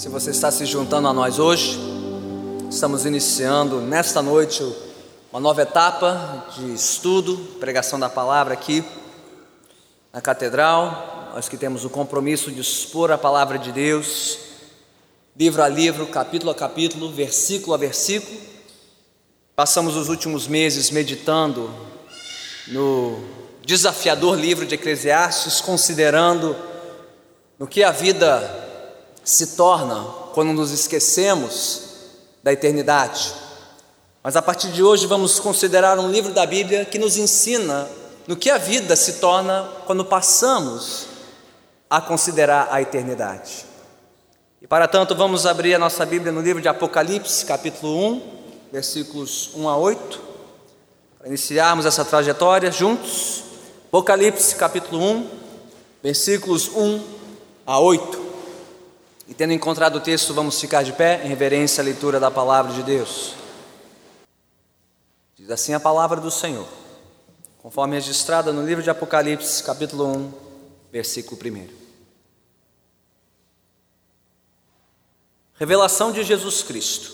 Se você está se juntando a nós hoje, estamos iniciando nesta noite uma nova etapa de estudo, pregação da palavra aqui na catedral. Nós que temos o compromisso de expor a palavra de Deus, livro a livro, capítulo a capítulo, versículo a versículo. Passamos os últimos meses meditando no desafiador livro de Eclesiastes, considerando no que a vida se torna quando nos esquecemos da eternidade. Mas a partir de hoje vamos considerar um livro da Bíblia que nos ensina no que a vida se torna quando passamos a considerar a eternidade. E para tanto, vamos abrir a nossa Bíblia no livro de Apocalipse, capítulo 1, versículos 1 a 8, para iniciarmos essa trajetória juntos. Apocalipse, capítulo 1, versículos 1 a 8. E tendo encontrado o texto, vamos ficar de pé em reverência à leitura da palavra de Deus. Diz assim a palavra do Senhor, conforme registrada no livro de Apocalipse, capítulo 1, versículo 1. Revelação de Jesus Cristo,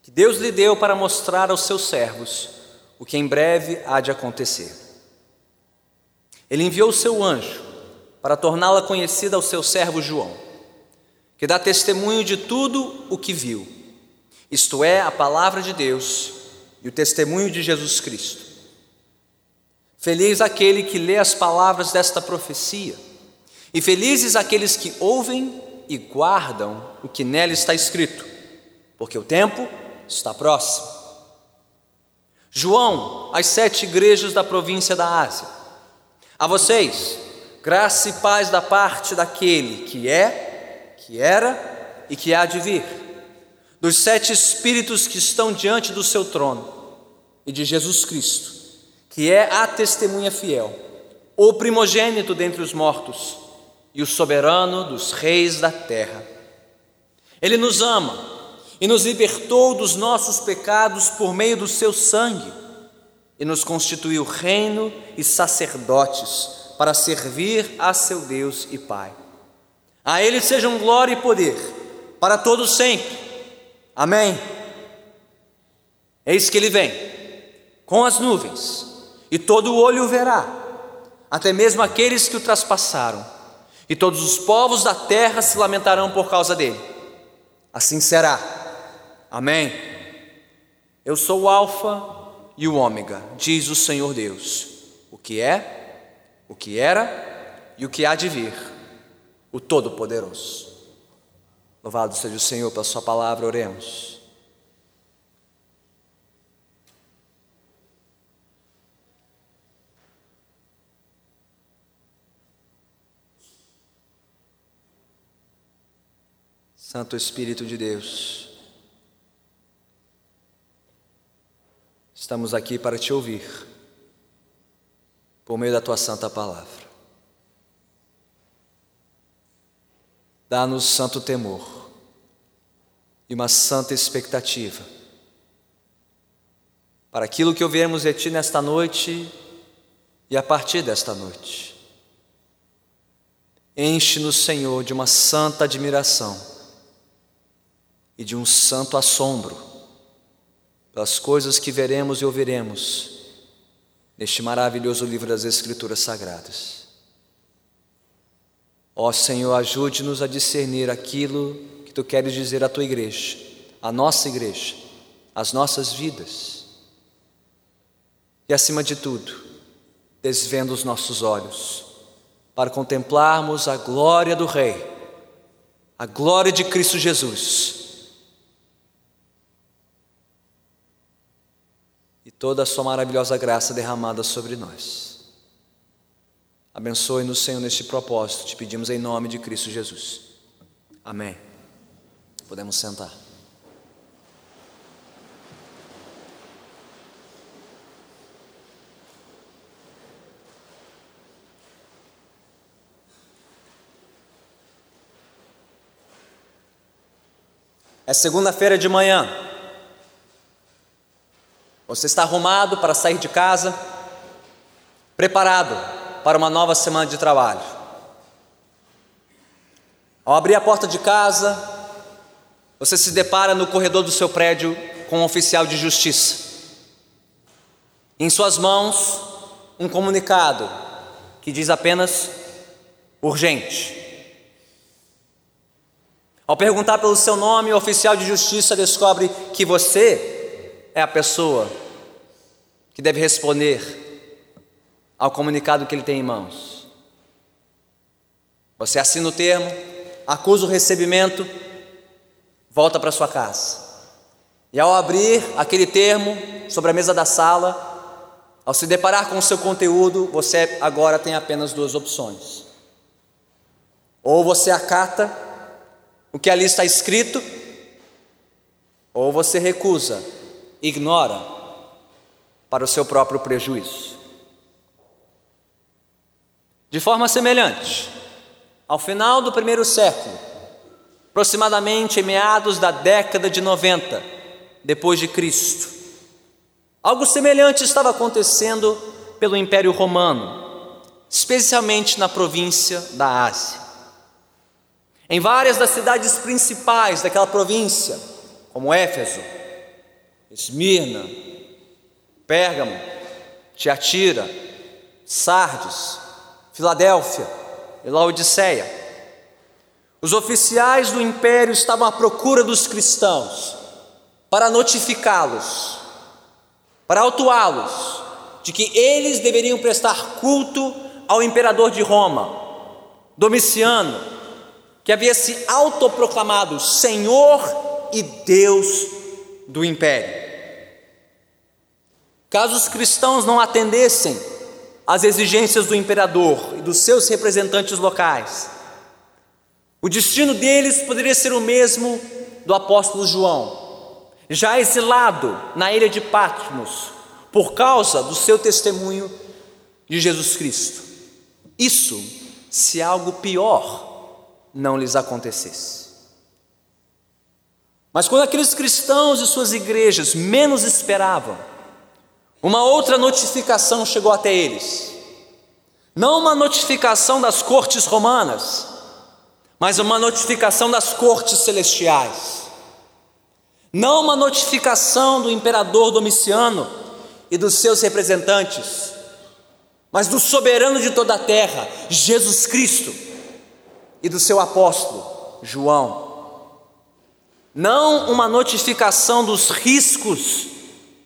que Deus lhe deu para mostrar aos seus servos o que em breve há de acontecer. Ele enviou o seu anjo para torná-la conhecida ao seu servo João, que dá testemunho de tudo o que viu, isto é, a palavra de Deus e o testemunho de Jesus Cristo. Feliz aquele que lê as palavras desta profecia, e felizes aqueles que ouvem e guardam o que nela está escrito, porque o tempo está próximo. João, às sete igrejas da província da Ásia, a vocês, graça e paz da parte daquele que é, que era e que há de vir dos sete espíritos que estão diante do seu trono e de Jesus Cristo, que é a testemunha fiel, o primogênito dentre os mortos e o soberano dos reis da terra. Ele nos ama e nos libertou dos nossos pecados por meio do seu sangue e nos constituiu reino e sacerdotes para servir a seu Deus e Pai. A Ele sejam glória e poder para todos sempre. Amém. Eis que Ele vem com as nuvens, e todo o olho o verá, até mesmo aqueles que o traspassaram, e todos os povos da terra se lamentarão por causa dele. Assim será. Amém. Eu sou o Alfa e o Ômega, diz o Senhor Deus, o que é, o que era e o que há de vir, o Todo-Poderoso. Louvado seja o Senhor pela Sua palavra, oremos. Santo Espírito de Deus, estamos aqui para te ouvir, por meio da tua santa palavra. Dá-nos santo temor e uma santa expectativa para aquilo que ouviremos de ti nesta noite e a partir desta noite. Enche-nos, Senhor, de uma santa admiração e de um santo assombro pelas coisas que veremos e ouviremos neste maravilhoso livro das Escrituras Sagradas. Ó Senhor, ajude-nos a discernir aquilo que tu queres dizer à tua igreja, à nossa igreja, às nossas vidas. E acima de tudo, desvendo os nossos olhos para contemplarmos a glória do Rei, a glória de Cristo Jesus toda a Sua maravilhosa graça derramada sobre nós. Abençoe-nos, Senhor, neste propósito, te pedimos em nome de Cristo Jesus. Amém. Podemos sentar. É segunda-feira de manhã. Você está arrumado para sair de casa, preparado para uma nova semana de trabalho. Ao abrir a porta de casa, você se depara no corredor do seu prédio com um oficial de justiça. Em suas mãos, um comunicado que diz apenas urgente. Ao perguntar pelo seu nome, o oficial de justiça descobre que você é a pessoa que deve responder ao comunicado que ele tem em mãos. Você assina o termo, acusa o recebimento, volta para sua casa. E ao abrir aquele termo sobre a mesa da sala, ao se deparar com o seu conteúdo, você agora tem apenas duas opções. Ou você acata o que ali está escrito, ou você recusa, ignora, para o seu próprio prejuízo. De forma semelhante, ao final do primeiro século, aproximadamente em meados da década de 90 depois de Cristo, Algo semelhante estava acontecendo pelo Império Romano, especialmente na província da Ásia. Em várias das cidades principais daquela província, como Éfeso, Esmirna, Pérgamo, Tiatira, Sardes, Filadélfia e Laodiceia, os oficiais do império estavam à procura dos cristãos para notificá-los para autuá-los de que eles deveriam prestar culto ao imperador de Roma, Domiciano, que havia se autoproclamado Senhor e Deus do império. Caso os cristãos não atendessem às exigências do imperador e dos seus representantes locais, o destino deles poderia ser o mesmo do apóstolo João já exilado na ilha de Patmos, por causa do seu testemunho de Jesus Cristo. Isso se algo pior não lhes acontecesse. Mas quando aqueles cristãos e suas igrejas menos esperavam, uma outra notificação chegou até eles. Não uma notificação das cortes romanas, mas uma notificação das cortes celestiais não uma notificação do imperador Domiciano e dos seus representantes, mas do soberano de toda a terra, Jesus Cristo, e do seu apóstolo, João. Não uma notificação dos riscos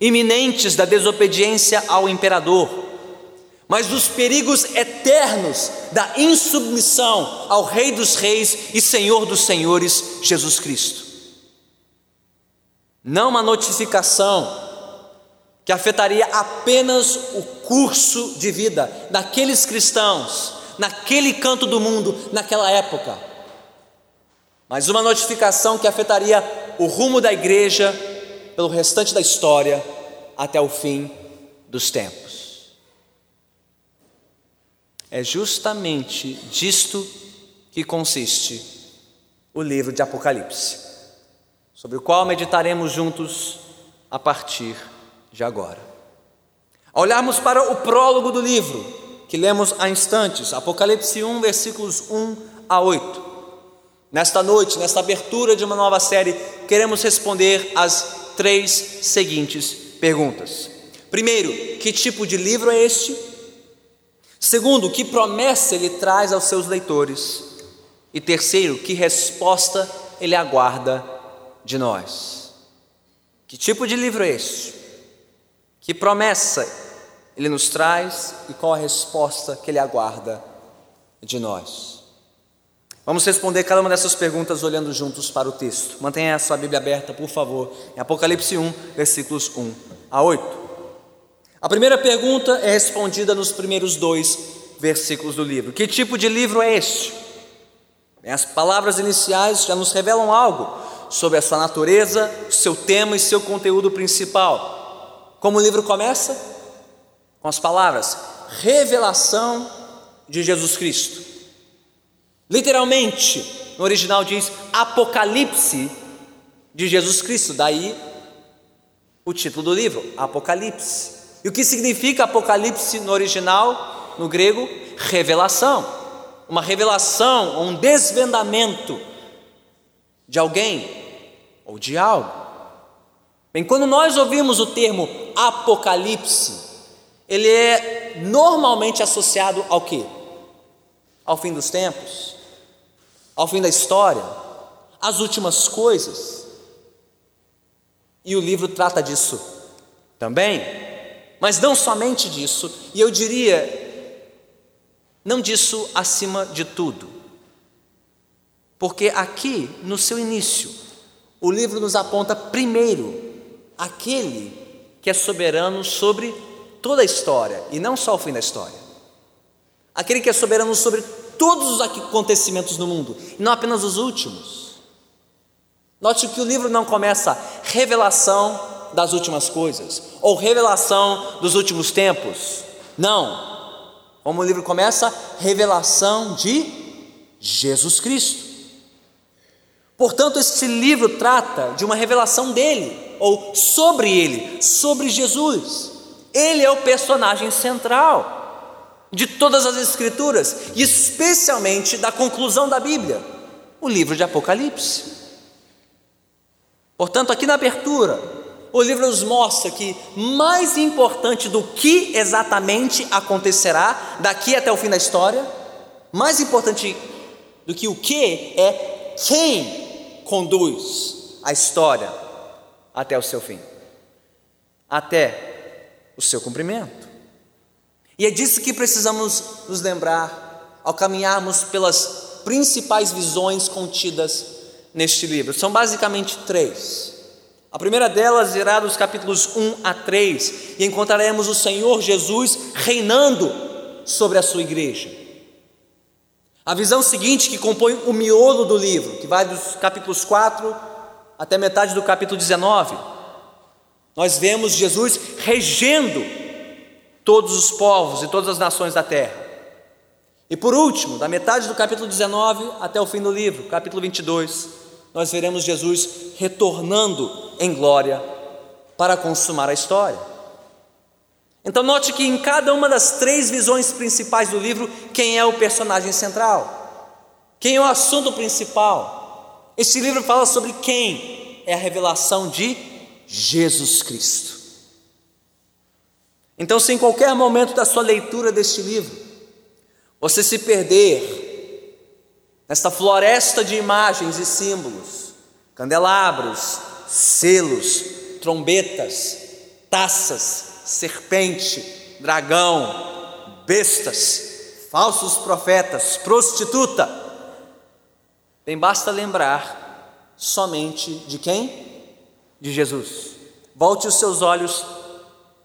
iminentes da desobediência ao imperador, mas dos perigos eternos da insubmissão ao Rei dos Reis e Senhor dos Senhores, Jesus Cristo. Não uma notificação que afetaria apenas o curso de vida daqueles cristãos, naquele canto do mundo, naquela época, mas uma notificação que afetaria o rumo da igreja pelo restante da história até o fim dos tempos. É justamente disto que consiste o livro de Apocalipse sobre o qual meditaremos juntos a partir de agora. Ao olharmos para o prólogo do livro, que lemos há instantes, Apocalipse 1, versículos 1 a 8. Nesta noite, nesta abertura de uma nova série, queremos responder as três seguintes perguntas. Primeiro, que tipo de livro é este? Segundo, que promessa ele traz aos seus leitores? E terceiro, que resposta ele aguarda de nós. Que tipo de livro é este? Que promessa ele nos traz e qual a resposta que ele aguarda de nós? Vamos responder cada uma dessas perguntas olhando juntos para o texto. Mantenha a sua Bíblia aberta, por favor, em Apocalipse 1, versículos 1 a 8. A primeira pergunta é respondida nos primeiros dois versículos do livro: Que tipo de livro é este? As palavras iniciais já nos revelam algo sobre a sua natureza, seu tema e seu conteúdo principal. Como o livro começa? Com as palavras: revelação de Jesus Cristo. Literalmente, no original diz Apocalipse de Jesus Cristo, daí o título do livro, Apocalipse. E o que significa Apocalipse no original, no grego? Revelação. uma revelação, um desvendamento de alguém ou de algo. Bem, quando nós ouvimos o termo Apocalipse, ele é normalmente associado ao que? Ao fim dos tempos, ao fim da história, às últimas coisas. E o livro trata disso também, mas não somente disso, e eu diria, não disso acima de tudo. Porque aqui, no seu início, o livro nos aponta primeiro aquele que é soberano sobre toda a história e não só o fim da história. Aquele que é soberano sobre todos os acontecimentos no mundo e não apenas os últimos. Note que o livro não começa revelação das últimas coisas ou revelação dos últimos tempos. Não. Como o livro começa, revelação de Jesus Cristo. Portanto, este livro trata de uma revelação dele, ou sobre ele, sobre Jesus. Ele é o personagem central de todas as Escrituras, e especialmente da conclusão da Bíblia, o livro de Apocalipse. Portanto, aqui na abertura, o livro nos mostra que mais importante do que exatamente acontecerá daqui até o fim da história, mais importante do que o que é quem conduz a história até o seu fim, até o seu cumprimento. E é disso que precisamos nos lembrar ao caminharmos pelas principais visões contidas neste livro. São basicamente três. A primeira delas irá dos capítulos 1 a 3, e encontraremos o Senhor Jesus reinando sobre a sua igreja. A visão seguinte, que compõe o miolo do livro, que vai dos capítulos 4 até metade do capítulo 19, nós vemos Jesus regendo todos os povos e todas as nações da terra. E por último, da metade do capítulo 19 até o fim do livro, capítulo 22, nós veremos Jesus retornando em glória para consumar a história. Então, note que em cada uma das três visões principais do livro, quem é o personagem central? Quem é o assunto principal? Este livro fala sobre quem é a revelação de Jesus Cristo. Então, se em qualquer momento da sua leitura deste livro você se perder nesta floresta de imagens e símbolos, candelabros, selos, trombetas, taças, serpente, dragão, bestas, falsos profetas, prostituta. Bem, basta lembrar somente de quem? De Jesus. Volte os seus olhos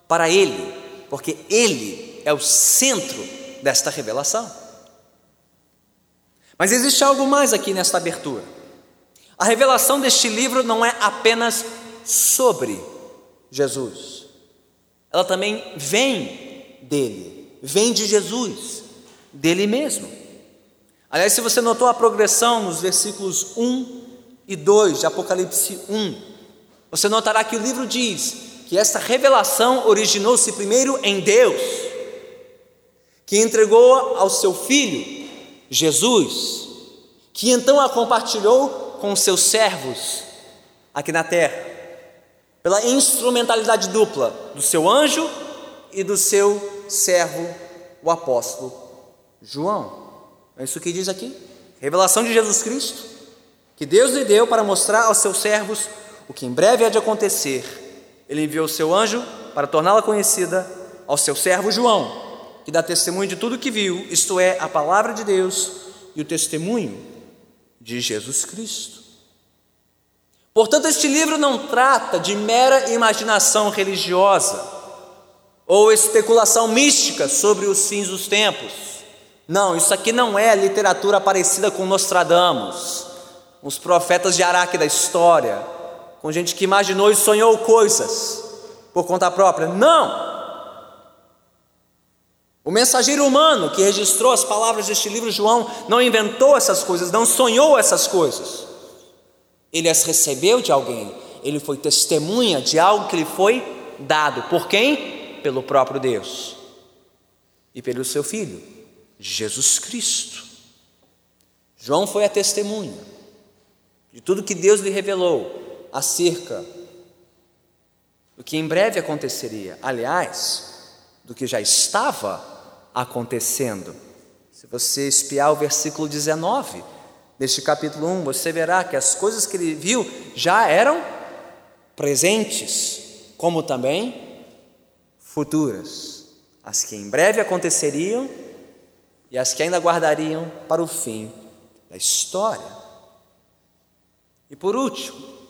para Ele, porque Ele é o centro desta revelação. Mas existe algo mais aqui nesta abertura. A revelação deste livro não é apenas sobre Jesus ela também vem dele, vem de Jesus, dele mesmo. Aliás, se você notou a progressão nos versículos 1 e 2 de Apocalipse 1, você notará que o livro diz que esta revelação originou-se primeiro em Deus, que entregou ao seu filho, Jesus, que então a compartilhou com seus servos aqui na terra pela instrumentalidade dupla do seu anjo e do seu servo, o apóstolo João. É isso que diz aqui. Revelação de Jesus Cristo, que Deus lhe deu para mostrar aos seus servos o que em breve há de acontecer. Ele enviou o seu anjo para torná-la conhecida ao seu servo João, que dá testemunho de tudo que viu, isto é, a palavra de Deus e o testemunho de Jesus Cristo. Portanto, este livro não trata de mera imaginação religiosa ou especulação mística sobre os fins dos tempos. Não, isso aqui não é literatura parecida com Nostradamus, os profetas de Araque da história, com gente que imaginou e sonhou coisas por conta própria. Não! O mensageiro humano que registrou as palavras deste livro, João, não inventou essas coisas, não sonhou essas coisas. Ele as recebeu de alguém, ele foi testemunha de algo que lhe foi dado. Por quem? Pelo próprio Deus e pelo seu Filho, Jesus Cristo. João foi a testemunha de tudo que Deus lhe revelou acerca do que em breve aconteceria, aliás, do que já estava acontecendo. Se você espiar o versículo 19 deste capítulo 1, você verá que as coisas que ele viu já eram presentes, como também futuras, as que em breve aconteceriam e as que ainda guardariam para o fim da história. E por último,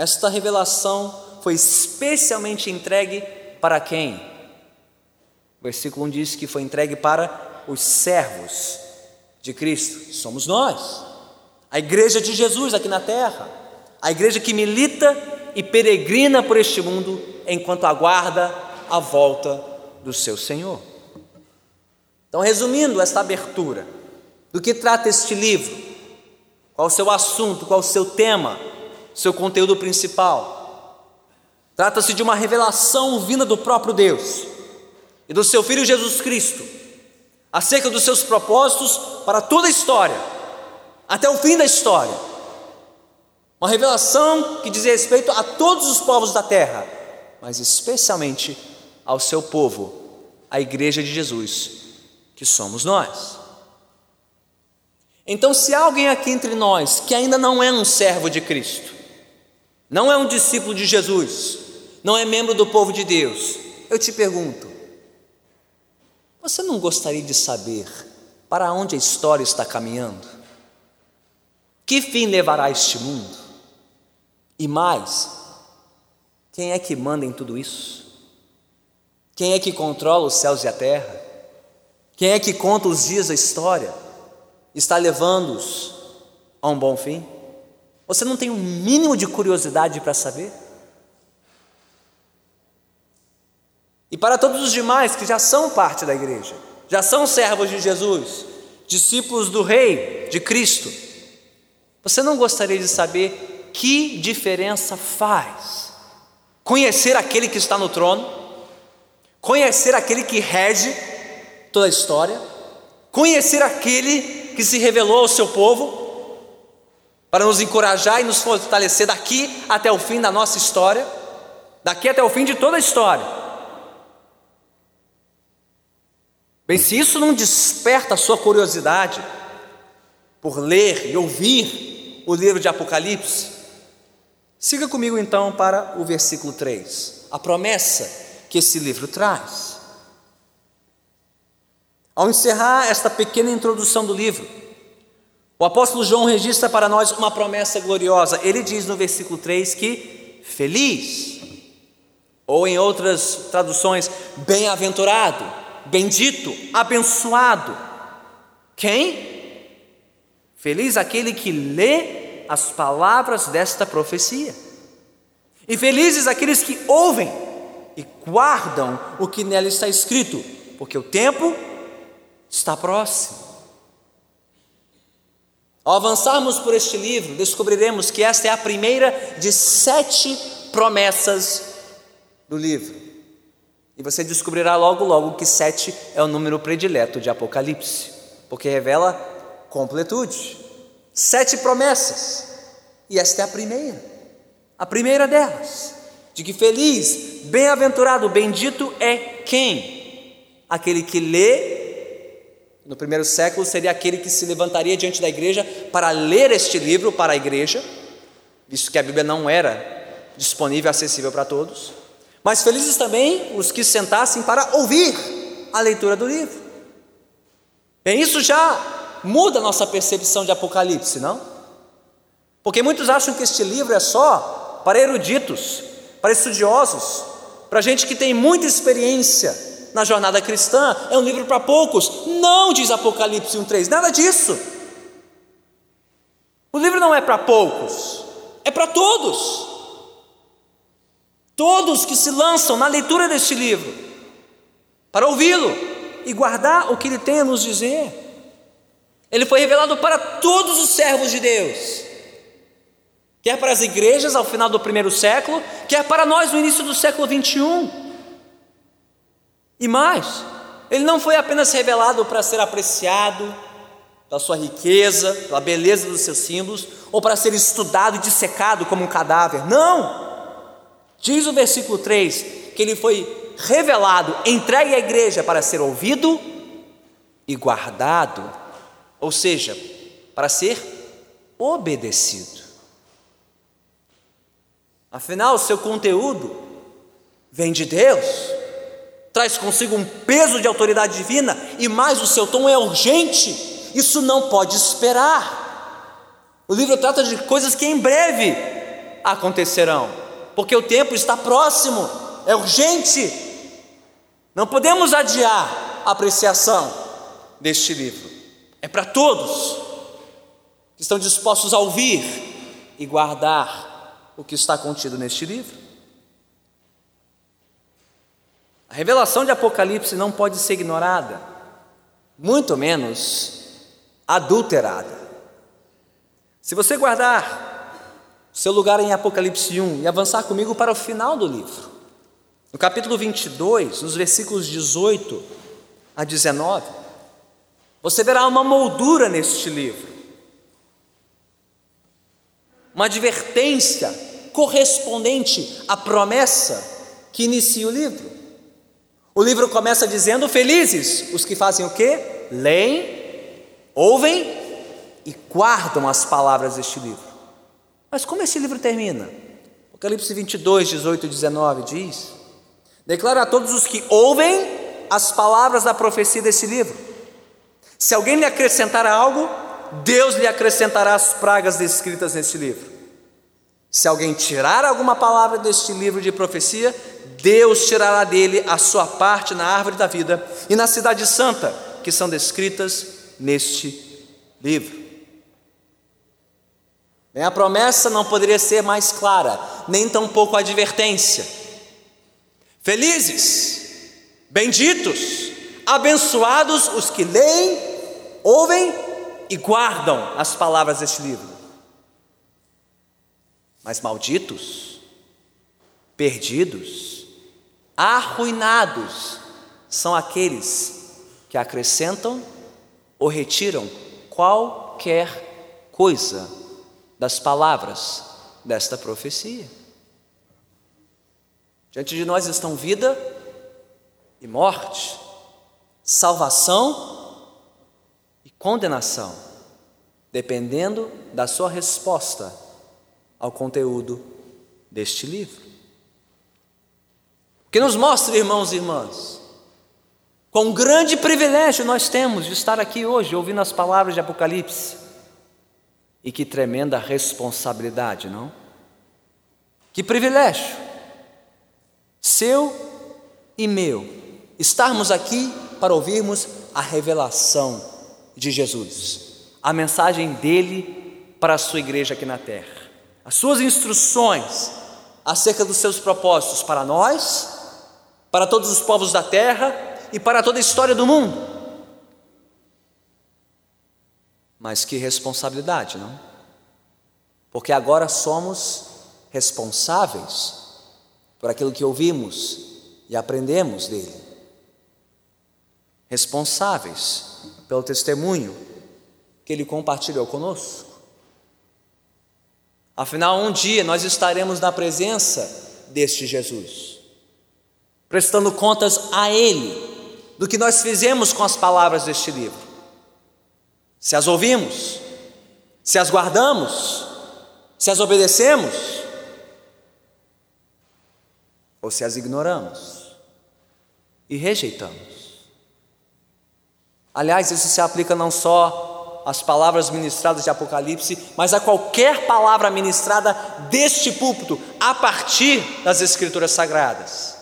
esta revelação foi especialmente entregue para quem? O versículo 1 diz que foi entregue para os servos de Cristo, somos nós, a igreja de Jesus aqui na terra, a igreja que milita e peregrina por este mundo enquanto aguarda a volta do seu Senhor. Então, resumindo esta abertura, do que trata este livro? Qual o seu assunto, qual o seu tema, seu conteúdo principal? Trata-se de uma revelação vinda do próprio Deus e do seu Filho Jesus Cristo, acerca dos seus propósitos para toda a história, até o fim da história. Uma revelação que diz respeito a todos os povos da terra, mas especialmente ao seu povo, a Igreja de Jesus, que somos nós. Então, se há alguém aqui entre nós que ainda não é um servo de Cristo, não é um discípulo de Jesus, não é membro do povo de Deus, eu te pergunto: você não gostaria de saber para onde a história está caminhando? Que fim levará este mundo? E mais, quem é que manda em tudo isso? Quem é que controla os céus e a terra? Quem é que conta os dias da história? Está levando-os a um bom fim? Você não tem um mínimo de curiosidade para saber? E para todos os demais que já são parte da igreja, já são servos de Jesus, discípulos do Rei, de Cristo, você não gostaria de saber que diferença faz conhecer aquele que está no trono, conhecer aquele que rege toda a história, conhecer aquele que se revelou ao seu povo, para nos encorajar e nos fortalecer daqui até o fim da nossa história, daqui até o fim de toda a história. Bem, se isso não desperta a sua curiosidade por ler e ouvir o livro de Apocalipse, siga comigo então para o versículo 3, a promessa que esse livro traz. Ao encerrar esta pequena introdução do livro, o apóstolo João registra para nós uma promessa gloriosa. Ele diz no versículo 3 que feliz, ou em outras traduções, bem-aventurado, bendito, abençoado. Quem? Feliz aquele que lê as palavras desta profecia. E felizes aqueles que ouvem e guardam o que nela está escrito, porque o tempo está próximo. Ao avançarmos por este livro, descobriremos que esta é a primeira de sete promessas do livro. E você descobrirá logo, logo que sete é o número predileto de Apocalipse, porque revela completude. Sete promessas, e esta é a primeira, a primeira delas, de que feliz, bem-aventurado, bendito é quem? Aquele que lê no primeiro século seria aquele que se levantaria diante da igreja para ler este livro para a igreja, visto que a Bíblia não era disponível, acessível para todos. Mas felizes também os que sentassem para ouvir a leitura do livro. Bem, isso já muda a nossa percepção de Apocalipse, não? Porque muitos acham que este livro é só para eruditos, para estudiosos, para gente que tem muita experiência na jornada cristã, é um livro para poucos. Não, diz Apocalipse 1,3, nada disso. O livro não é para poucos, é para todos. Todos que se lançam na leitura deste livro, para ouvi-lo e guardar o que ele tem a nos dizer. Ele foi revelado para todos os servos de Deus, quer para as igrejas ao final do primeiro século, quer para nós no início do século 21. E mais, ele não foi apenas revelado para ser apreciado, pela sua riqueza, pela beleza dos seus símbolos, ou para ser estudado e dissecado como um cadáver. Não! Diz o versículo 3 que ele foi revelado, entregue à igreja para ser ouvido e guardado, ou seja, para ser obedecido. Afinal, o seu conteúdo vem de Deus, traz consigo um peso de autoridade divina e mais o seu tom é urgente. Isso não pode esperar. O livro trata de coisas que em breve acontecerão, porque o tempo está próximo, é urgente. Não podemos adiar a apreciação deste livro. É para todos que estão dispostos a ouvir e guardar o que está contido neste livro. A revelação de Apocalipse não pode ser ignorada, muito menos adulterada. Se você guardar seu lugar em Apocalipse 1 e avançar comigo para o final do livro, no capítulo 22, nos versículos 18 a 19, você verá uma moldura neste livro, uma advertência correspondente à promessa que inicia o livro. O livro começa dizendo: Felizes os que fazem o quê? Leem, ouvem e guardam as palavras deste livro. Mas como esse livro termina? Apocalipse 22, 18 e 19 diz: Declara a todos os que ouvem as palavras da profecia desse livro. Se alguém lhe acrescentar algo, Deus lhe acrescentará as pragas descritas nesse livro. Se alguém tirar alguma palavra deste livro de profecia, Deus tirará dele a sua parte na árvore da vida e na cidade santa, que são descritas neste livro. Bem, a promessa não poderia ser mais clara, nem tampouco a advertência. Felizes, benditos, abençoados os que leem, ouvem e guardam as palavras deste livro. Mas malditos, perdidos, Arruinados são aqueles que acrescentam ou retiram qualquer coisa das palavras desta profecia. Diante de nós estão vida e morte, salvação e condenação, dependendo da sua resposta ao conteúdo deste livro. Que nos mostre, irmãos e irmãs, quão grande privilégio nós temos de estar aqui hoje ouvindo as palavras de Apocalipse. E que tremenda responsabilidade, não? Que privilégio, seu e meu, estarmos aqui para ouvirmos a revelação de Jesus, a mensagem dele para a sua igreja aqui na terra, as suas instruções acerca dos seus propósitos para nós para todos os povos da terra e para toda a história do mundo. Mas que responsabilidade, não? Porque agora somos responsáveis por aquilo que ouvimos e aprendemos dele. Responsáveis pelo testemunho que ele compartilhou conosco. Afinal, um dia nós estaremos na presença deste Jesus prestando contas a Ele do que nós fizemos com as palavras deste livro. Se as ouvimos, se as guardamos, se as obedecemos, ou se as ignoramos e rejeitamos. Aliás, isso se aplica não só às palavras ministradas de Apocalipse, mas a qualquer palavra ministrada deste púlpito a partir das Escrituras Sagradas.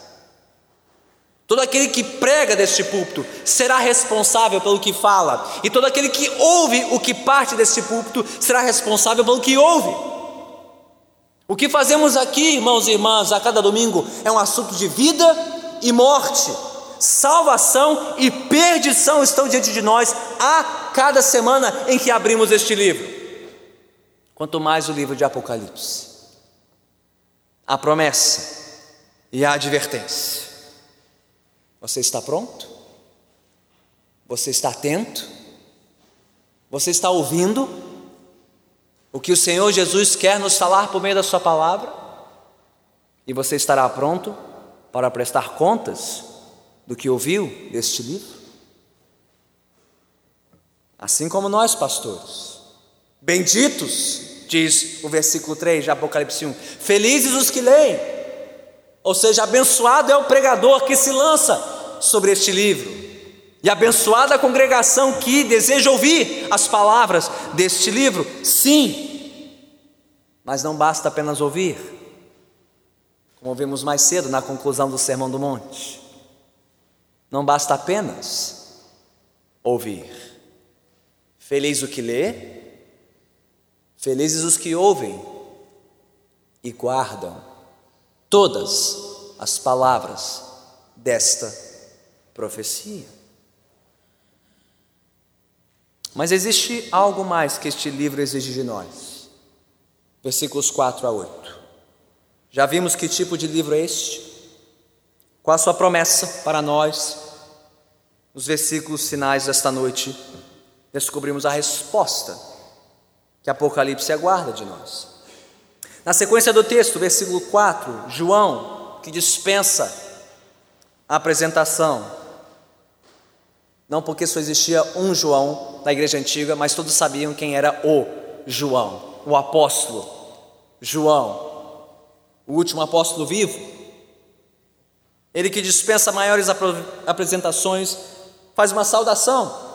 Todo aquele que prega deste púlpito será responsável pelo que fala, e todo aquele que ouve o que parte deste púlpito será responsável pelo que ouve. O que fazemos aqui, irmãos e irmãs, a cada domingo é um assunto de vida e morte. Salvação e perdição estão diante de nós a cada semana em que abrimos este livro. Quanto mais o livro de Apocalipse, a promessa e a advertência. Você está pronto? Você está atento? Você está ouvindo o que o Senhor Jesus quer nos falar por meio da Sua palavra? E você estará pronto para prestar contas do que ouviu deste livro? Assim como nós, pastores. Benditos, diz o versículo 3 de Apocalipse 1. Felizes os que leem. Ou seja, abençoado é o pregador que se lança sobre este livro. E abençoada a congregação que deseja ouvir as palavras deste livro. Sim, mas não basta apenas ouvir, como vimos mais cedo na conclusão do Sermão do Monte. Não basta apenas ouvir. Feliz o que lê, felizes os que ouvem e guardam todas as palavras desta profecia. Mas existe algo mais que este livro exige de nós. Versículos 4 a 8. Já vimos que tipo de livro é este? Qual a sua promessa para nós? Nos versículos finais desta noite, descobrimos a resposta que Apocalipse aguarda de nós. Na sequência do texto, versículo 4, João, que dispensa a apresentação, não porque só existia um João na igreja antiga, mas todos sabiam quem era o João, o apóstolo João, o último apóstolo vivo. Ele que dispensa maiores apresentações, faz uma saudação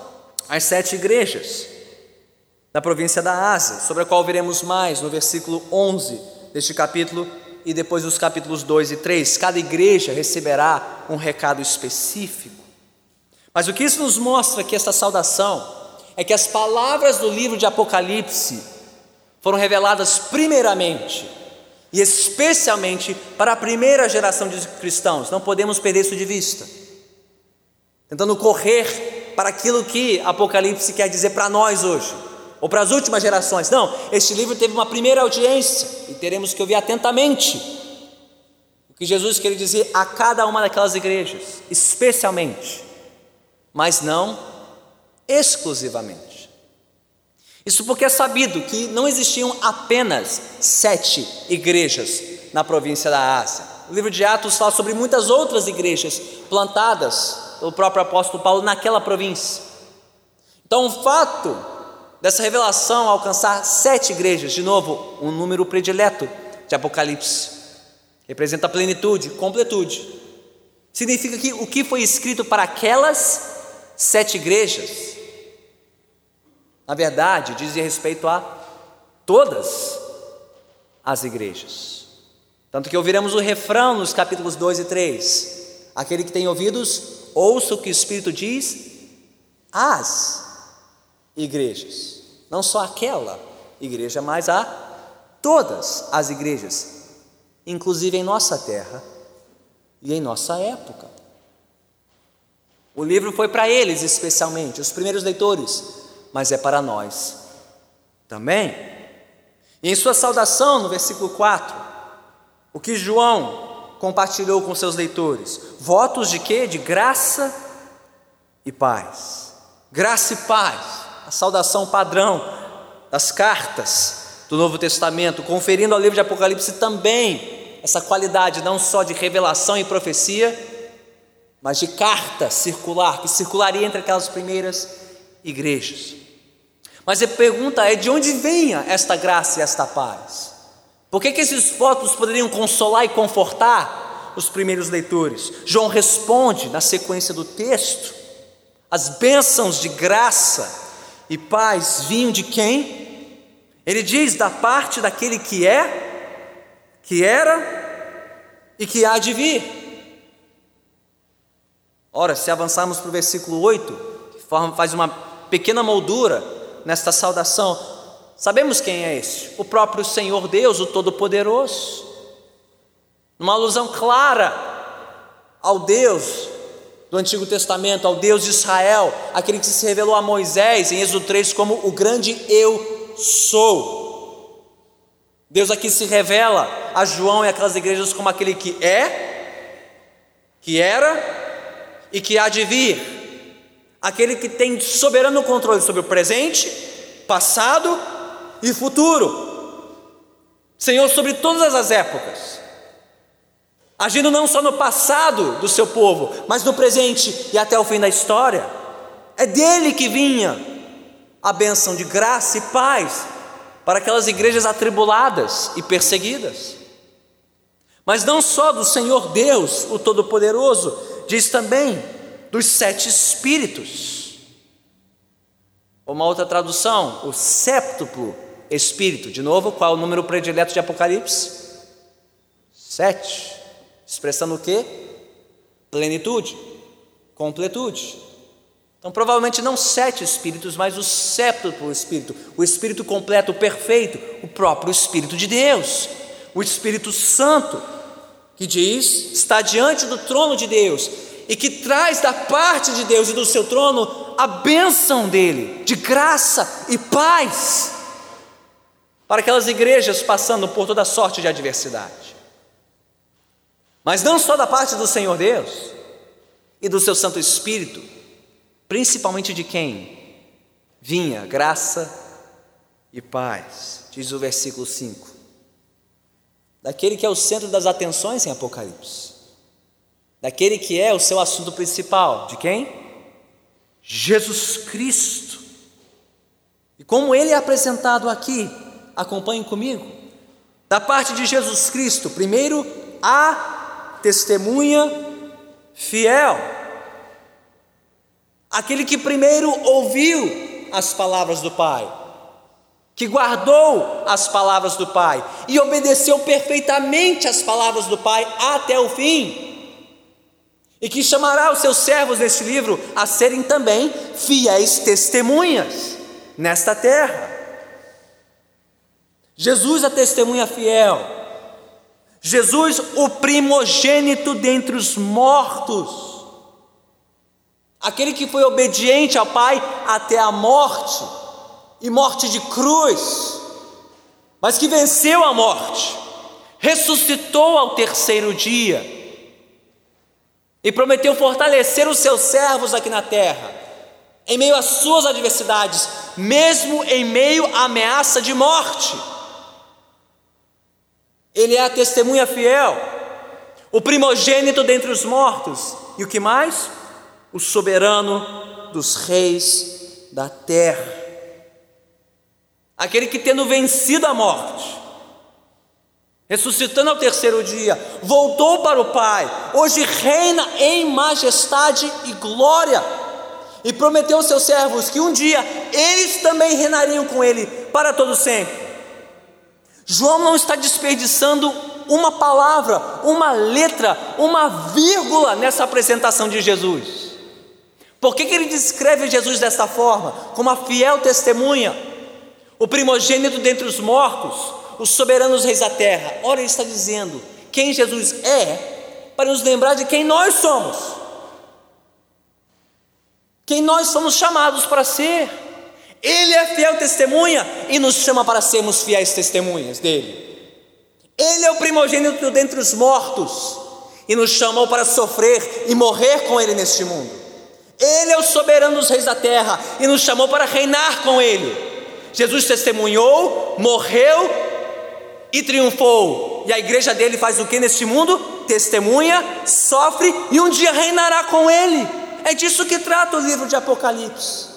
as sete igrejas da província da Ásia, sobre a qual veremos mais no versículo 11 deste capítulo e depois dos capítulos 2 e 3. Cada igreja receberá um recado específico. Mas o que isso nos mostra aqui, esta saudação, é que as palavras do livro de Apocalipse foram reveladas primeiramente e especialmente para a primeira geração de cristãos. Não podemos perder isso de vista. Tentando correr para aquilo que Apocalipse quer dizer para nós hoje, ou para as últimas gerações. Não, este livro teve uma primeira audiência e teremos que ouvir atentamente o que Jesus queria dizer a cada uma daquelas igrejas, especialmente, mas não exclusivamente. Isso porque é sabido que não existiam apenas sete igrejas na província da Ásia. O livro de Atos fala sobre muitas outras igrejas plantadas pelo próprio apóstolo Paulo naquela província. Então, o fato dessa revelação alcançar sete igrejas, de novo, um número predileto de Apocalipse, representa plenitude, completude. Significa que o que foi escrito para aquelas sete igrejas, na verdade, dizia respeito a todas as igrejas. Tanto que ouviremos o refrão nos capítulos 2 e 3. Aquele que tem ouvidos, ouça o que o Espírito diz às igrejas, não só aquela igreja, mas a todas as igrejas, inclusive em nossa terra e em nossa época. O livro foi para eles especialmente, os primeiros leitores, mas é para nós também. E em sua saudação, no versículo 4, o que João compartilhou com seus leitores. Votos de quê? De graça e paz. Graça e paz, a saudação padrão das cartas do Novo Testamento, conferindo ao livro de Apocalipse também essa qualidade não só de revelação e profecia, mas de carta circular, que circularia entre aquelas primeiras igrejas. Mas a pergunta é: de onde vem esta graça e esta paz? Por que, que esses votos poderiam consolar e confortar os primeiros leitores? João responde na sequência do texto: as bênçãos de graça e paz vinham de quem? Ele diz da parte daquele que é, que era e que há de vir. Ora, se avançarmos para o versículo 8, que faz uma pequena moldura nesta saudação, Sabemos quem é esse? O próprio Senhor Deus, o Todo-Poderoso. Uma alusão clara ao Deus do Antigo Testamento, ao Deus de Israel, aquele que se revelou a Moisés em Êxodo 3 como o grande eu sou. Deus aqui se revela a João e aquelas igrejas como aquele que é, que era e que há de vir, aquele que tem soberano controle sobre o presente passado e futuro. Senhor sobre todas as épocas, agindo não só no passado do seu povo, mas no presente e até o fim da história. É dele que vinha a bênção de graça e paz para aquelas igrejas atribuladas e perseguidas. Mas não só do Senhor Deus, o Todo-Poderoso, diz também dos sete Espíritos. Uma outra tradução, o séptuplo Espírito. De novo, qual é o número predileto de Apocalipse? Sete. Expressando o que? Plenitude, completude. Então, provavelmente não sete espíritos, mas o séptuplo espírito, o espírito completo, perfeito, o próprio Espírito de Deus, o Espírito Santo, que diz está diante do trono de Deus e que traz da parte de Deus e do seu trono a bênção dele, de graça e paz, para aquelas igrejas passando por toda sorte de adversidade. Mas não só da parte do Senhor Deus e do seu Santo Espírito, principalmente de quem? Vinha graça e paz, diz o versículo 5. Daquele que é o centro das atenções em Apocalipse, daquele que é o seu assunto principal, de quem? Jesus Cristo. E como ele é apresentado aqui, acompanhe comigo. Da parte de Jesus Cristo, primeiro, a testemunha fiel aquele que primeiro ouviu as palavras do Pai, que guardou as palavras do Pai e obedeceu perfeitamente as palavras do Pai até o fim, e que chamará os seus servos neste livro a serem também fiéis testemunhas nesta terra. Jesus, a testemunha fiel, Jesus, o primogênito dentre os mortos, aquele que foi obediente ao Pai até a morte, e morte de cruz, mas que venceu a morte, ressuscitou ao terceiro dia, e prometeu fortalecer os seus servos aqui na terra, em meio às suas adversidades, mesmo em meio à ameaça de morte. Ele é a testemunha fiel, o primogênito dentre os mortos, e o que mais? o soberano dos reis da terra, aquele que, tendo vencido a morte, ressuscitando ao terceiro dia, voltou para o Pai, hoje reina em majestade e glória, e prometeu aos seus servos que um dia eles também reinariam com ele para todo sempre. João não está desperdiçando uma palavra, uma letra, uma vírgula nessa apresentação de Jesus. Por que, que ele descreve Jesus desta forma? Como a fiel testemunha, o primogênito dentre os mortos, os soberanos reis da terra. Ora, ele está dizendo quem Jesus é, para nos lembrar de quem nós somos, quem nós somos chamados para ser. Ele é fiel testemunha e nos chama para sermos fiéis testemunhas dele. Ele é o primogênito dentre os mortos e nos chamou para sofrer e morrer com ele neste mundo. Ele é o soberano dos reis da terra e nos chamou para reinar com Ele. Jesus testemunhou, morreu e triunfou. E a igreja dele faz o que neste mundo? Testemunha, sofre e um dia reinará com Ele. É disso que trata o livro de Apocalipse.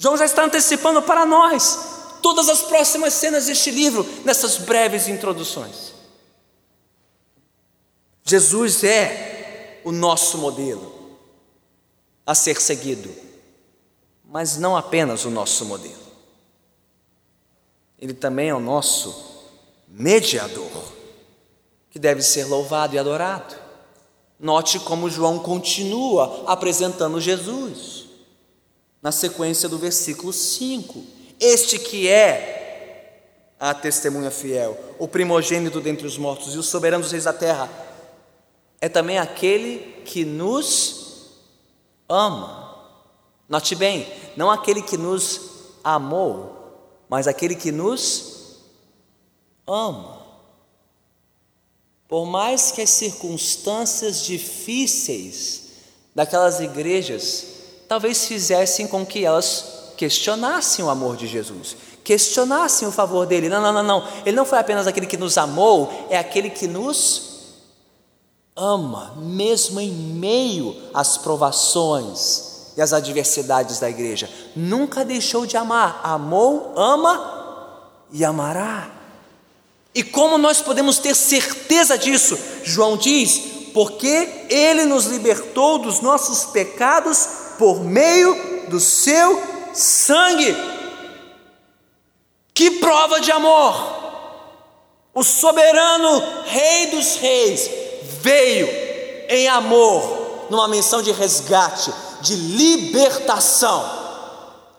João já está antecipando para nós todas as próximas cenas deste livro, nessas breves introduções. Jesus é o nosso modelo a ser seguido, mas não apenas o nosso modelo. Ele também é o nosso mediador, que deve ser louvado e adorado. Note como João continua apresentando Jesus, na sequência do versículo 5. Este que é a testemunha fiel, o primogênito dentre os mortos e o soberano dos reis da terra, é também aquele que nos ama. Note bem, não aquele que nos amou, mas aquele que nos ama. Por mais que as circunstâncias difíceis daquelas igrejas talvez fizessem com que elas questionassem o amor de Jesus, questionassem o favor dele. Não, não, não, não. Ele não foi apenas aquele que nos amou, é aquele que nos ama, mesmo em meio às provações e às adversidades da igreja. Nunca deixou de amar, amou, ama e amará. E como nós podemos ter certeza disso? João diz: porque ele nos libertou dos nossos pecados por meio do seu sangue. Que prova de amor! O soberano Rei dos Reis veio em amor, numa menção de resgate, de libertação,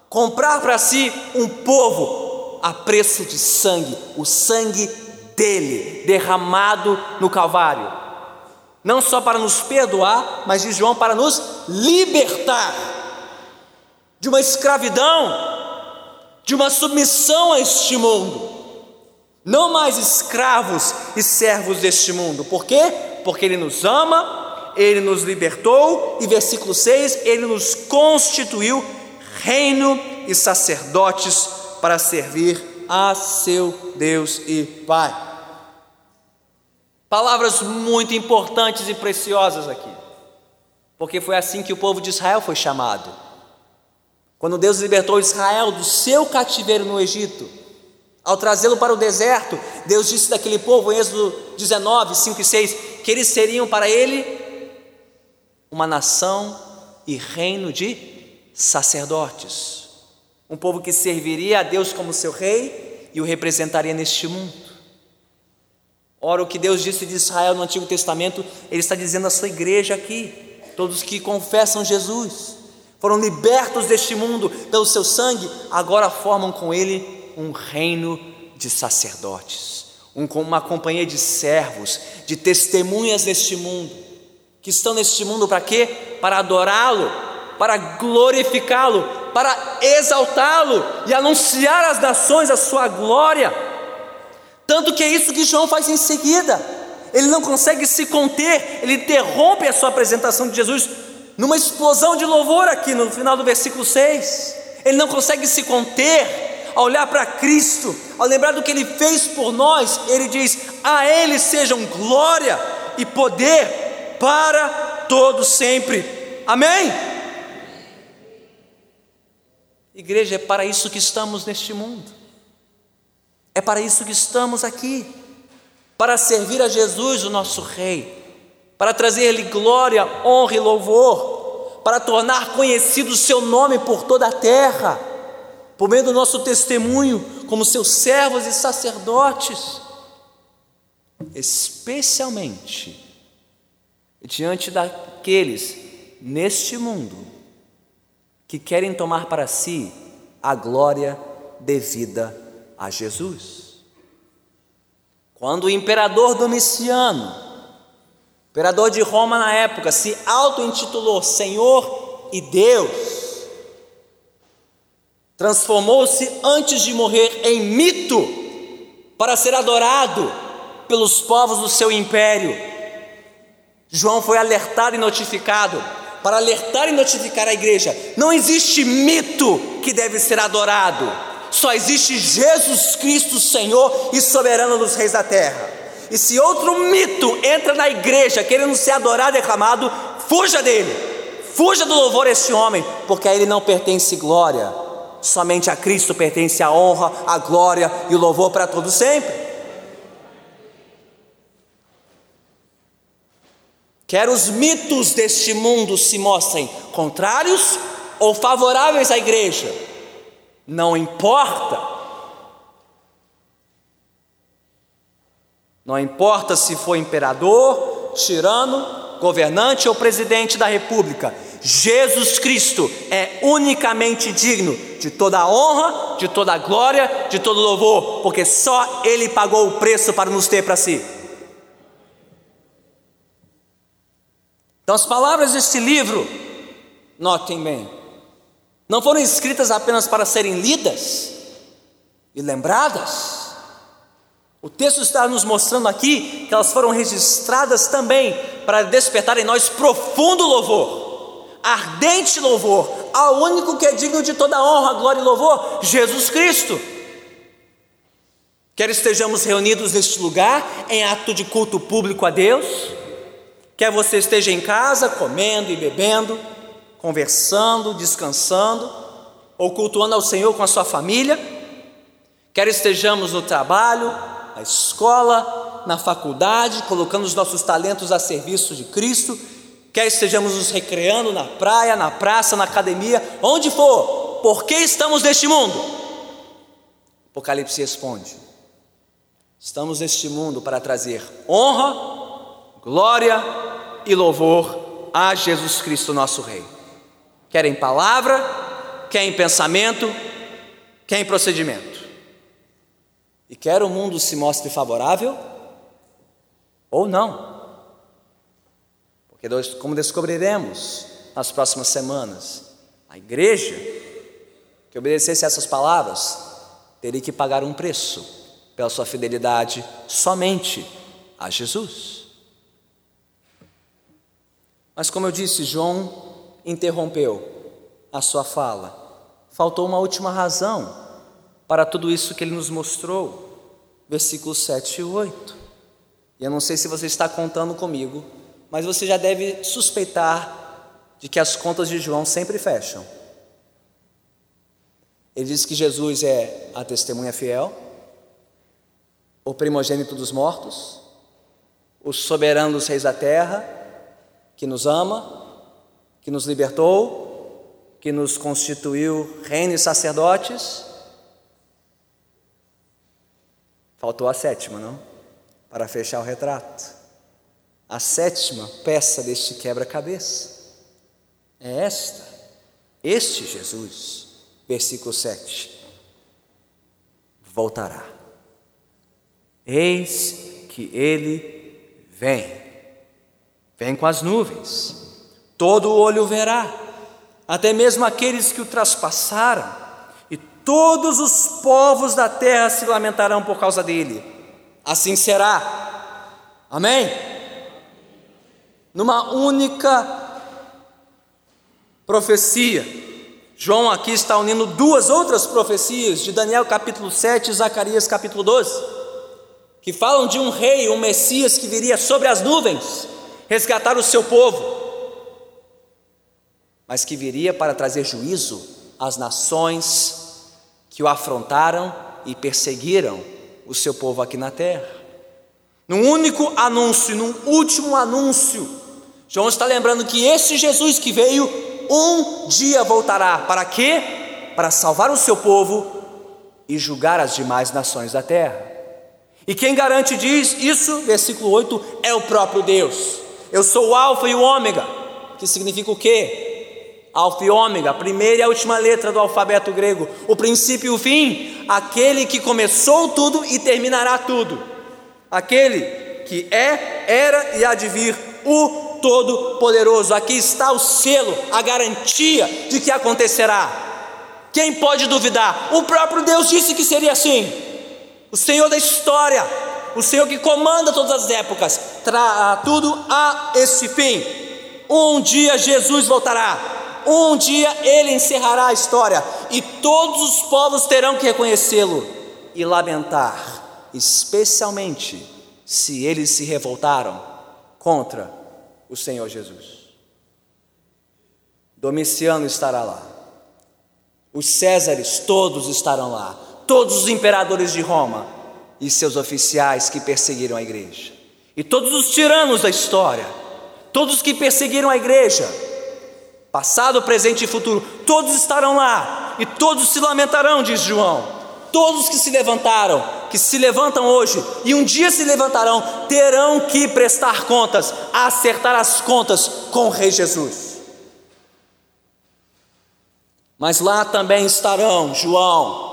comprar para si um povo a preço de sangue, o sangue dele derramado no Calvário, não só para nos perdoar, mas de João para nos libertar de uma escravidão, de uma submissão a este mundo. Não mais escravos e servos deste mundo. Por quê? Porque Ele nos ama, Ele nos libertou, e versículo 6: Ele nos constituiu reino e sacerdotes para servir a seu Deus e Pai. Palavras muito importantes e preciosas aqui, porque foi assim que o povo de Israel foi chamado. Quando Deus libertou Israel do seu cativeiro no Egito, ao trazê-lo para o deserto, Deus disse daquele povo, em Êxodo 19, 5 e 6, que eles seriam para ele uma nação e reino de sacerdotes, um povo que serviria a Deus como seu rei e o representaria neste mundo. Ora, o que Deus disse de Israel no Antigo Testamento, Ele está dizendo à sua igreja aqui, todos que confessam Jesus foram libertos deste mundo pelo seu sangue, agora formam com ele um reino de sacerdotes, um, uma companhia de servos, de testemunhas neste mundo, que estão neste mundo para quê? Para adorá-lo, para glorificá-lo, para exaltá-lo e anunciar às nações a sua glória. Tanto que é isso que João faz em seguida. Ele não consegue se conter, ele interrompe a sua apresentação de Jesus numa explosão de louvor aqui no final do versículo 6. Ele não consegue se conter ao olhar para Cristo, ao lembrar do que ele fez por nós, ele diz: A ele sejam glória e poder para todos sempre. Amém? Igreja, é para isso que estamos neste mundo, é para isso que estamos aqui, para servir a Jesus, o nosso Rei para trazer-lhe glória, honra e louvor, para tornar conhecido o seu nome por toda a terra, por meio do nosso testemunho, como seus servos e sacerdotes, especialmente diante daqueles neste mundo que querem tomar para si a glória devida a Jesus. Quando o imperador Domiciano imperador de Roma na época, se auto-intitulou Senhor e Deus. Transformou-se antes de morrer em mito para ser adorado pelos povos do seu império. João foi alertado e notificado para alertar e notificar a igreja: não existe mito que deve ser adorado, só existe Jesus Cristo, Senhor e soberano dos reis da terra. E se outro mito entra na igreja querendo ser adorado e reclamado, fuja dele. Fuja do louvor a este homem, porque a ele não pertence glória. Somente a Cristo pertence a honra, a glória e o louvor para todos sempre. Quer os mitos deste mundo se mostrem contrários ou favoráveis à igreja, não importa Não importa se for imperador, tirano, governante ou presidente da república, Jesus Cristo é unicamente digno de toda a honra, de toda a glória, de todo louvor, porque só Ele pagou o preço para nos ter para si. Então, as palavras deste livro, notem bem, não foram escritas apenas para serem lidas e lembradas, o texto está nos mostrando aqui que elas foram registradas também para despertar em nós profundo louvor, ardente louvor, ao único que é digno de toda honra, glória e louvor, Jesus Cristo. Quer estejamos reunidos neste lugar em ato de culto público a Deus, quer você esteja em casa comendo e bebendo, conversando, descansando, ou cultuando ao Senhor com a sua família, quer estejamos no trabalho, na escola, na faculdade, colocando os nossos talentos a serviço de Cristo, quer estejamos nos recreando na praia, na praça, na academia, onde for, por que estamos neste mundo? Apocalipse responde: estamos neste mundo para trazer honra, glória e louvor a Jesus Cristo, nosso Rei. Quer em palavra, quer em pensamento, quer em procedimento. E quer o mundo se mostre favorável ou não. Porque, como descobriremos nas próximas semanas, a igreja que obedecesse a essas palavras teria que pagar um preço pela sua fidelidade somente a Jesus. Mas, como eu disse, João interrompeu a sua fala. Faltou uma última razão para tudo isso que ele nos mostrou, versículos 7 e 8. E eu não sei se você está contando comigo, mas você já deve suspeitar de que as contas de João sempre fecham. Ele diz que Jesus é a testemunha fiel, o primogênito dos mortos, o soberano dos reis da terra, que nos ama, que nos libertou, que nos constituiu reino e sacerdotes. Faltou a sétima, não? Para fechar o retrato a sétima peça deste quebra-cabeça. É esta, este Jesus, versículo 7, voltará. Eis que ele vem, vem com as nuvens, todo o olho verá, até mesmo aqueles que o traspassaram, e todos os povos da terra se lamentarão por causa dele. Assim será. Amém? numa única profecia. João aqui está unindo duas outras profecias, de Daniel capítulo 7 e Zacarias capítulo 12, que falam de um rei, um Messias que viria sobre as nuvens resgatar o seu povo, mas que viria para trazer juízo às nações que o afrontaram e perseguiram o seu povo aqui na terra. Num único anúncio, num último anúncio, João está lembrando que esse Jesus que veio, um dia voltará. Para quê? Para salvar o seu povo e julgar as demais nações da terra. E quem garante diz isso, versículo 8, é o próprio Deus. Eu sou o Alfa e o Ômega, que significa o quê? Alfa e Ômega, primeira e a última letra do alfabeto grego, o princípio e o fim, aquele que começou tudo e terminará tudo, aquele que é, era e há de vir, o Todo-Poderoso. Aqui está o selo, a garantia de que acontecerá. Quem pode duvidar? O próprio Deus disse que seria assim. O Senhor da história, o Senhor que comanda todas as épocas, trará tudo a esse fim. Um dia Jesus voltará. Um dia ele encerrará a história e todos os povos terão que reconhecê-lo e lamentar, especialmente se eles se revoltaram contra o Senhor Jesus. Domiciano estará lá. Os Césares todos estarão lá. Todos os imperadores de Roma e seus oficiais que perseguiram a igreja. E todos os tiranos da história. Todos que perseguiram a igreja. Passado, presente e futuro. Todos estarão lá. E todos se lamentarão, diz João. Todos que se levantaram, que se levantam hoje e um dia se levantarão, terão que prestar contas, acertar as contas com o Rei Jesus. Mas lá também estarão João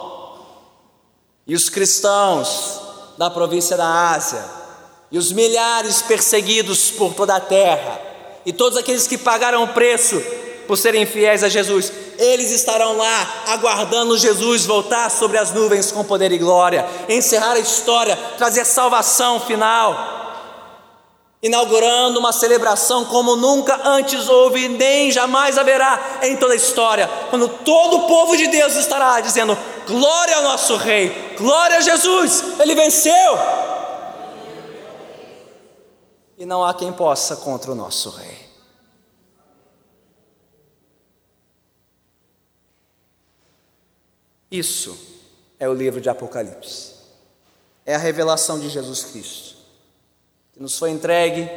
e os cristãos da província da Ásia, e os milhares perseguidos por toda a terra, e todos aqueles que pagaram o preço por serem fiéis a Jesus, eles estarão lá aguardando Jesus voltar sobre as nuvens com poder e glória, encerrar a história, trazer salvação final. inaugurando uma celebração como nunca antes houve, nem jamais haverá em toda a história, quando todo o povo de Deus estará dizendo: Glória ao nosso Rei, glória a Jesus, ele venceu. E não há quem possa contra o nosso Rei. Isso é o livro de Apocalipse. É a revelação de Jesus Cristo, que nos foi entregue,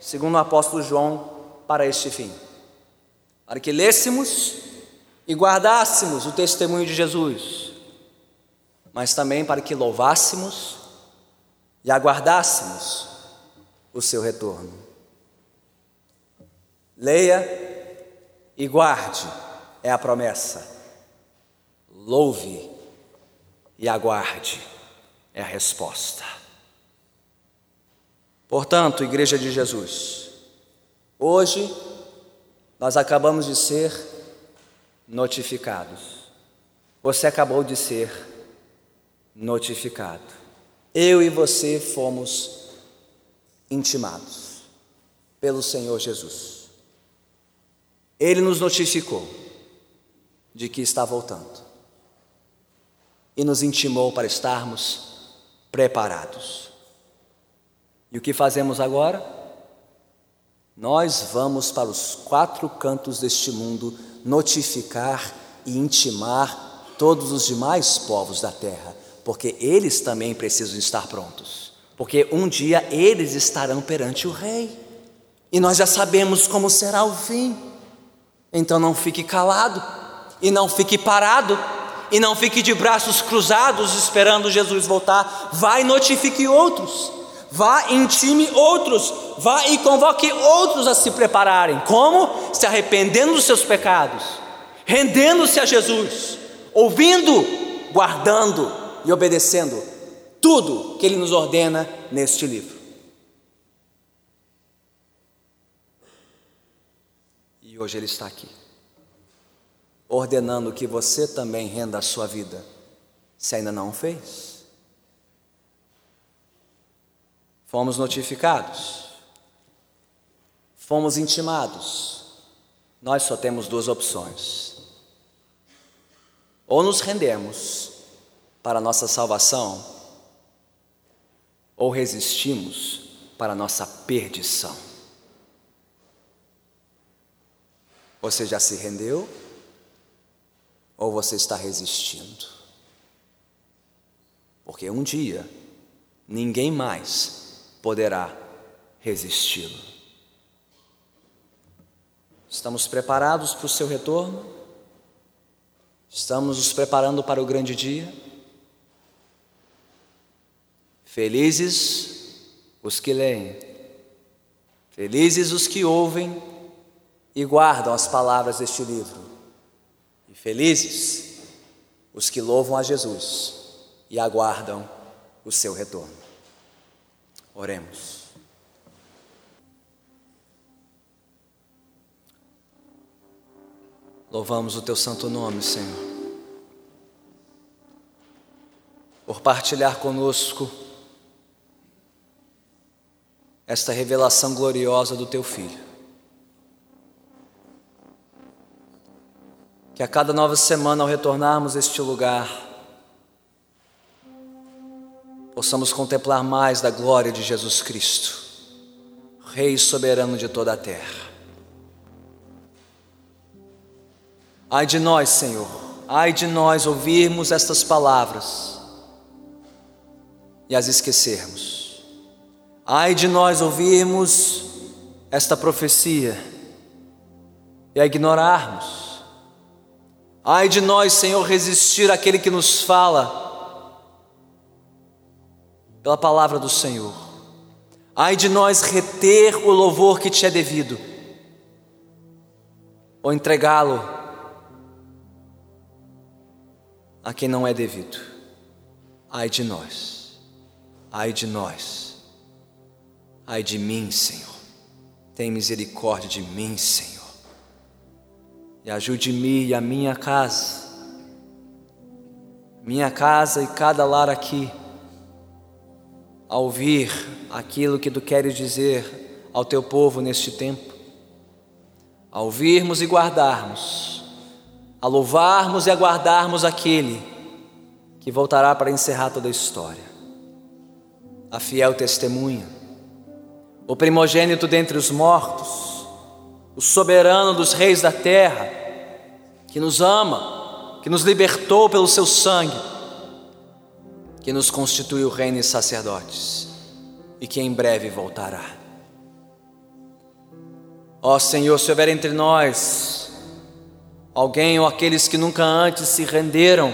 segundo o apóstolo João, para este fim. Para que lêssemos e guardássemos o testemunho de Jesus, mas também para que louvássemos e aguardássemos o seu retorno. Leia e guarde, é a promessa louve e aguarde, é a resposta. Portanto, Igreja de Jesus, hoje nós acabamos de ser notificados. Você acabou de ser notificado. Eu e você fomos intimados pelo Senhor Jesus. Ele nos notificou de que está voltando e nos intimou para estarmos preparados. E o que fazemos agora? Nós vamos para os quatro cantos deste mundo notificar e intimar todos os demais povos da terra, porque eles também precisam estar prontos, porque um dia eles estarão perante o Rei, e nós já sabemos como será o fim. Então não fique calado e não fique parado, e não fique de braços cruzados esperando Jesus voltar. Vá e notifique outros. Vá e intime outros. Vá e convoque outros a se prepararem. Como? Se arrependendo dos seus pecados, rendendo-se a Jesus, ouvindo, guardando e obedecendo tudo que Ele nos ordena neste livro. E hoje Ele está aqui ordenando que você também renda a sua vida, se ainda não fez. Fomos notificados, fomos intimados. Nós só temos duas opções: ou nos rendemos para a nossa salvação, ou resistimos para a nossa perdição. Você já se rendeu? Ou você está resistindo? Porque um dia ninguém mais poderá resisti-lo. Estamos preparados para o seu retorno? Estamos nos preparando para o grande dia? Felizes os que leem, felizes os que ouvem e guardam as palavras deste livro Felizes os que louvam a Jesus e aguardam o seu retorno. Oremos. Louvamos o teu santo nome, Senhor, por partilhar conosco esta revelação gloriosa do teu Filho. Que a cada nova semana, ao retornarmos a este lugar, possamos contemplar mais da glória de Jesus Cristo, Rei soberano de toda a terra. Ai de nós, Senhor, ai de nós ouvirmos estas palavras e as esquecermos. Ai de nós ouvirmos esta profecia e a ignorarmos. Ai de nós, Senhor, resistir àquele que nos fala pela palavra do Senhor. Ai de nós reter o louvor que te é devido, ou entregá-lo a quem não é devido. Ai de nós, ai de nós, ai de mim, Senhor. Tem misericórdia de mim, Senhor e ajude-me e a minha casa, minha casa e cada lar aqui, a ouvir aquilo que tu queres dizer ao teu povo neste tempo, a ouvirmos e guardarmos, a louvarmos e aguardarmos aquele que voltará para encerrar toda a história, a fiel testemunha, o primogênito dentre os mortos, o soberano dos reis da terra, que nos ama, que nos libertou pelo seu sangue, que nos constituiu reino e sacerdotes, e que em breve voltará. Ó Senhor, se houver entre nós alguém ou aqueles que nunca antes se renderam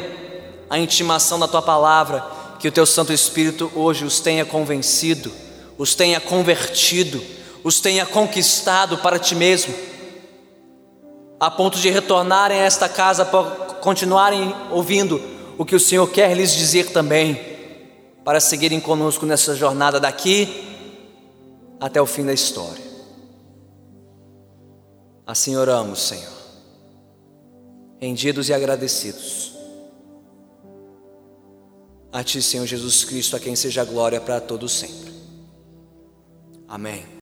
à intimação da tua palavra, que o teu Santo Espírito hoje os tenha convencido, os tenha convertido, os tenha conquistado para ti mesmo, a ponto de retornarem a esta casa para continuarem ouvindo o que o Senhor quer lhes dizer também, para seguirem conosco nessa jornada daqui até o fim da história. Assim oramos, Senhor, rendidos e agradecidos. A Ti, Senhor Jesus Cristo, a quem seja glória para todos sempre. Amém.